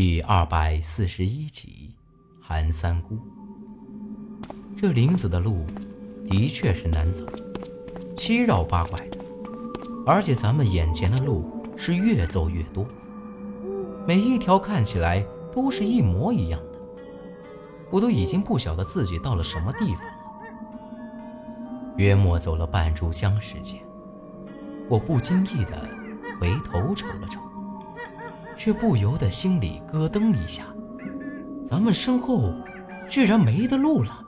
第二百四十一集，韩三姑。这林子的路的确是难走，七绕八拐的，而且咱们眼前的路是越走越多，每一条看起来都是一模一样的，我都已经不晓得自己到了什么地方了。约莫走了半炷香时间，我不经意的回头瞅了瞅。却不由得心里咯噔一下，咱们身后居然没得路了，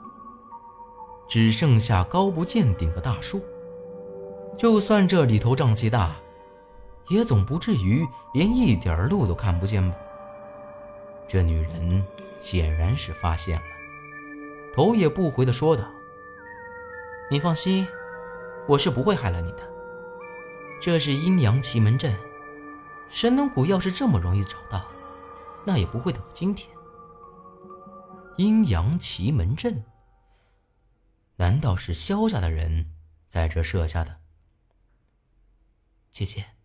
只剩下高不见顶的大树。就算这里头瘴气大，也总不至于连一点路都看不见吧？这女人显然是发现了，头也不回地说道：“你放心，我是不会害了你的。这是阴阳奇门阵。”神农谷要是这么容易找到，那也不会等到今天。阴阳奇门阵，难道是萧家的人在这设下的？姐姐，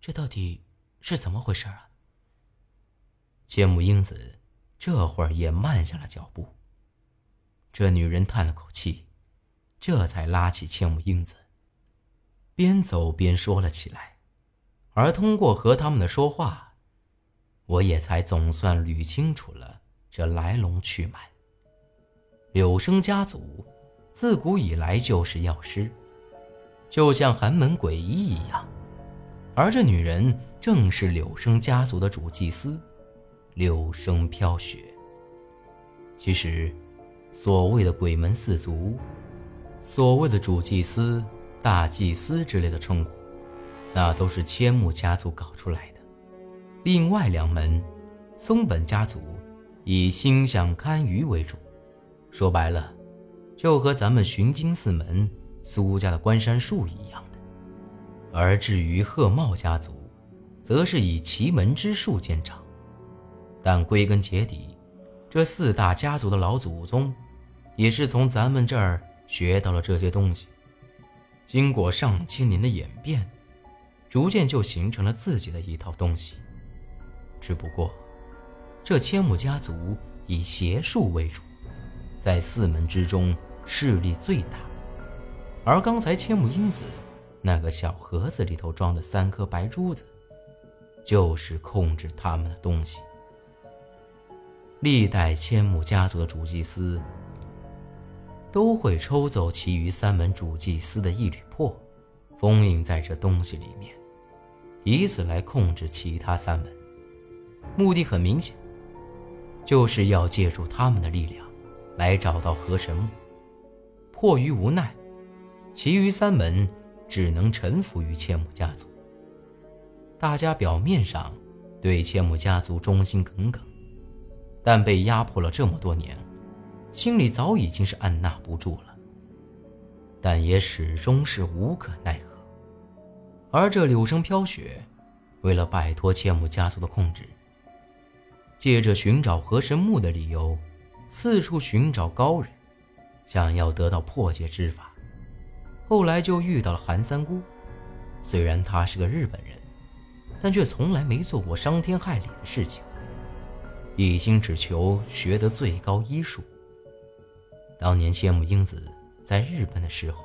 这到底是怎么回事啊？千木英子这会儿也慢下了脚步。这女人叹了口气，这才拉起千木英子，边走边说了起来。而通过和他们的说话，我也才总算捋清楚了这来龙去脉。柳生家族自古以来就是药师，就像寒门鬼医一样，而这女人正是柳生家族的主祭司柳生飘雪。其实，所谓的鬼门四族，所谓的主祭司、大祭司之类的称呼。那都是千木家族搞出来的。另外两门，松本家族以星象堪舆为主，说白了，就和咱们寻经四门苏家的关山术一样的。而至于鹤茂家族，则是以奇门之术见长。但归根结底，这四大家族的老祖宗，也是从咱们这儿学到了这些东西，经过上千年的演变。逐渐就形成了自己的一套东西。只不过，这千木家族以邪术为主，在四门之中势力最大。而刚才千木英子那个小盒子里头装的三颗白珠子，就是控制他们的东西。历代千木家族的主祭司都会抽走其余三门主祭司的一缕魄，封印在这东西里面。以此来控制其他三门，目的很明显，就是要借助他们的力量来找到河神木。迫于无奈，其余三门只能臣服于千木家族。大家表面上对千木家族忠心耿耿，但被压迫了这么多年，心里早已经是按捺不住了。但也始终是无可奈何。而这柳生飘雪，为了摆脱千木家族的控制，借着寻找河神木的理由，四处寻找高人，想要得到破解之法。后来就遇到了韩三姑，虽然他是个日本人，但却从来没做过伤天害理的事情，一心只求学得最高医术。当年千木英子在日本的时候。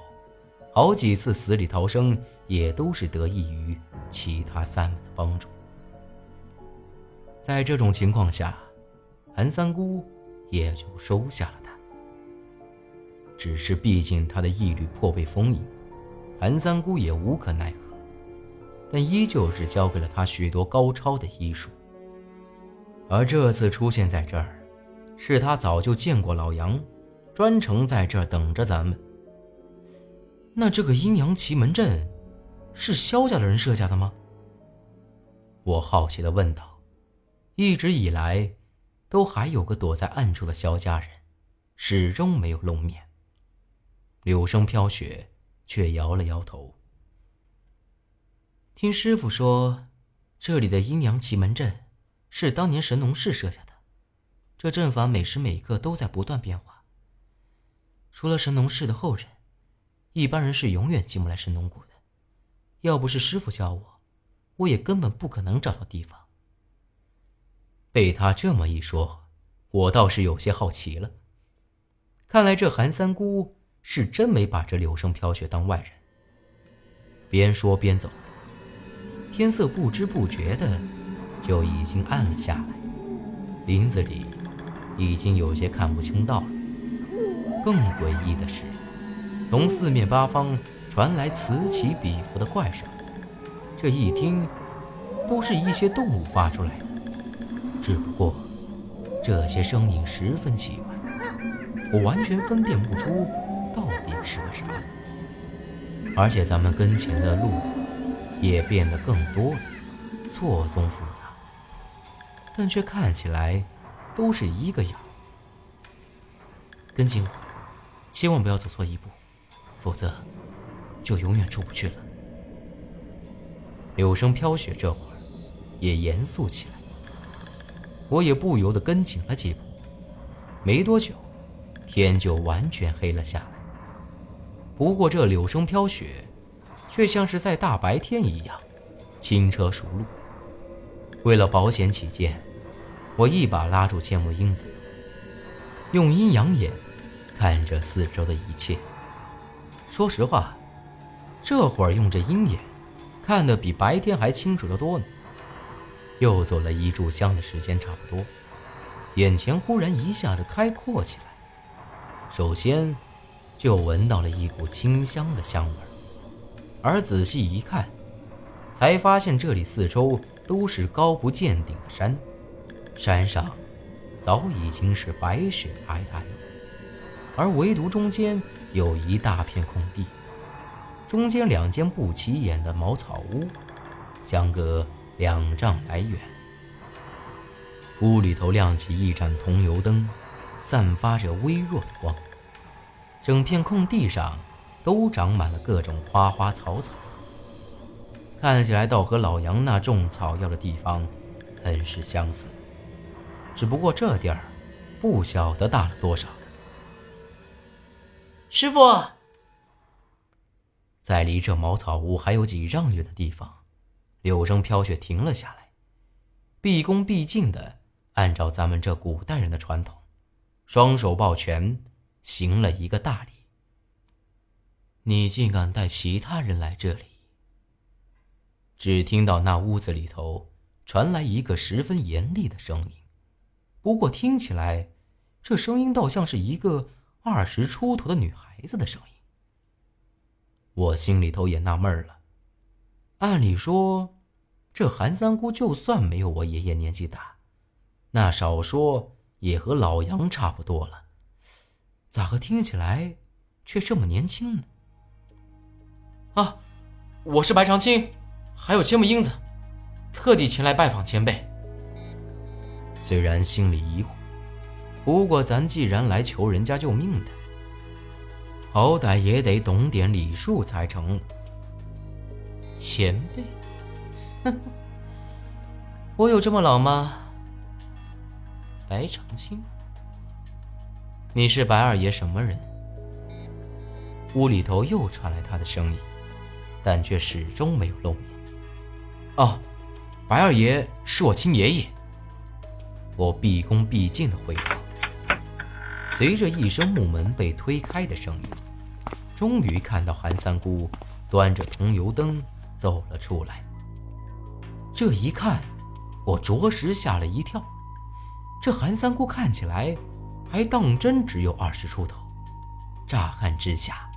好几次死里逃生，也都是得益于其他三门的帮助。在这种情况下，韩三姑也就收下了他。只是毕竟他的义律颇被封印，韩三姑也无可奈何，但依旧是教给了他许多高超的医术。而这次出现在这儿，是他早就见过老杨，专程在这儿等着咱们。那这个阴阳奇门阵，是萧家的人设下的吗？我好奇的问道。一直以来，都还有个躲在暗处的萧家人，始终没有露面。柳生飘雪却摇了摇头。听师傅说，这里的阴阳奇门阵，是当年神农氏设下的，这阵法每时每刻都在不断变化。除了神农氏的后人。一般人是永远进不来神农谷的，要不是师傅教我，我也根本不可能找到地方。被他这么一说，我倒是有些好奇了。看来这韩三姑是真没把这柳生飘雪当外人。边说边走的，天色不知不觉的就已经暗了下来，林子里已经有些看不清道了。更诡异的是，从四面八方传来此起彼伏的怪声，这一听，都是一些动物发出来的。只不过，这些声音十分奇怪。我完全分辨不出到底是个啥，而且咱们跟前的路也变得更多了，错综复杂，但却看起来都是一个样。跟紧我，千万不要走错一步，否则就永远出不去了。柳生飘雪这会儿也严肃起来，我也不由得跟紧了几步，没多久。天就完全黑了下来。不过这柳生飘雪，却像是在大白天一样，轻车熟路。为了保险起见，我一把拉住千木英子，用阴阳眼看着四周的一切。说实话，这会儿用这鹰眼，看得比白天还清楚得多呢。又走了一炷香的时间差不多，眼前忽然一下子开阔起来。首先，就闻到了一股清香的香味儿而仔细一看，才发现这里四周都是高不见顶的山，山上早已经是白雪皑皑，而唯独中间有一大片空地，中间两间不起眼的茅草屋，相隔两丈来远。屋里头亮起一盏桐油灯。散发着微弱的光，整片空地上都长满了各种花花草草，看起来倒和老杨那种草药的地方很是相似，只不过这地儿不晓得大了多少。师傅，在离这茅草屋还有几丈远的地方，柳生飘雪停了下来，毕恭毕敬的按照咱们这古代人的传统。双手抱拳，行了一个大礼。你竟敢带其他人来这里？只听到那屋子里头传来一个十分严厉的声音，不过听起来，这声音倒像是一个二十出头的女孩子的声音。我心里头也纳闷了。按理说，这韩三姑就算没有我爷爷年纪大，那少说。也和老杨差不多了，咋个听起来却这么年轻呢？啊，我是白长青，还有千木英子，特地前来拜访前辈。虽然心里疑惑，不过咱既然来求人家救命的，好歹也得懂点礼数才成。前辈，我有这么老吗？白长青，你是白二爷什么人？屋里头又传来他的声音，但却始终没有露面。哦，白二爷是我亲爷爷。我毕恭毕敬的回答。随着一声木门被推开的声音，终于看到韩三姑端着桐油灯走了出来。这一看，我着实吓了一跳。这韩三姑看起来，还当真只有二十出头，乍看之下，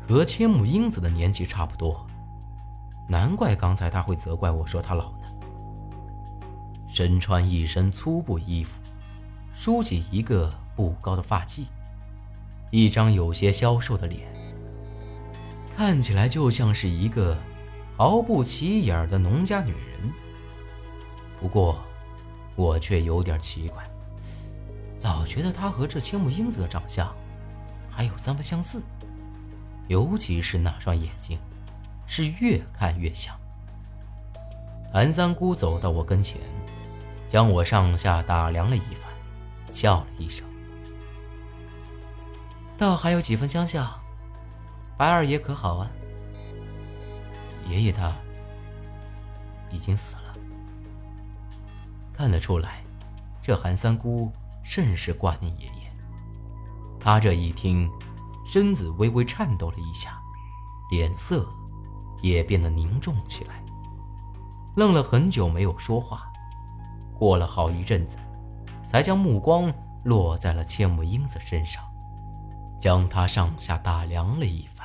和千木英子的年纪差不多，难怪刚才他会责怪我说他老呢。身穿一身粗布衣服，梳起一个不高的发髻，一张有些消瘦的脸，看起来就像是一个毫不起眼的农家女人。不过。我却有点奇怪，老觉得她和这千木英子的长相还有三分相似，尤其是那双眼睛，是越看越像。韩三姑走到我跟前，将我上下打量了一番，笑了一声：“倒还有几分相像。白二爷可好啊？爷爷他已经死了。”看得出来，这韩三姑甚是挂念爷爷。他这一听，身子微微颤抖了一下，脸色也变得凝重起来，愣了很久没有说话。过了好一阵子，才将目光落在了千木英子身上，将他上下打量了一番。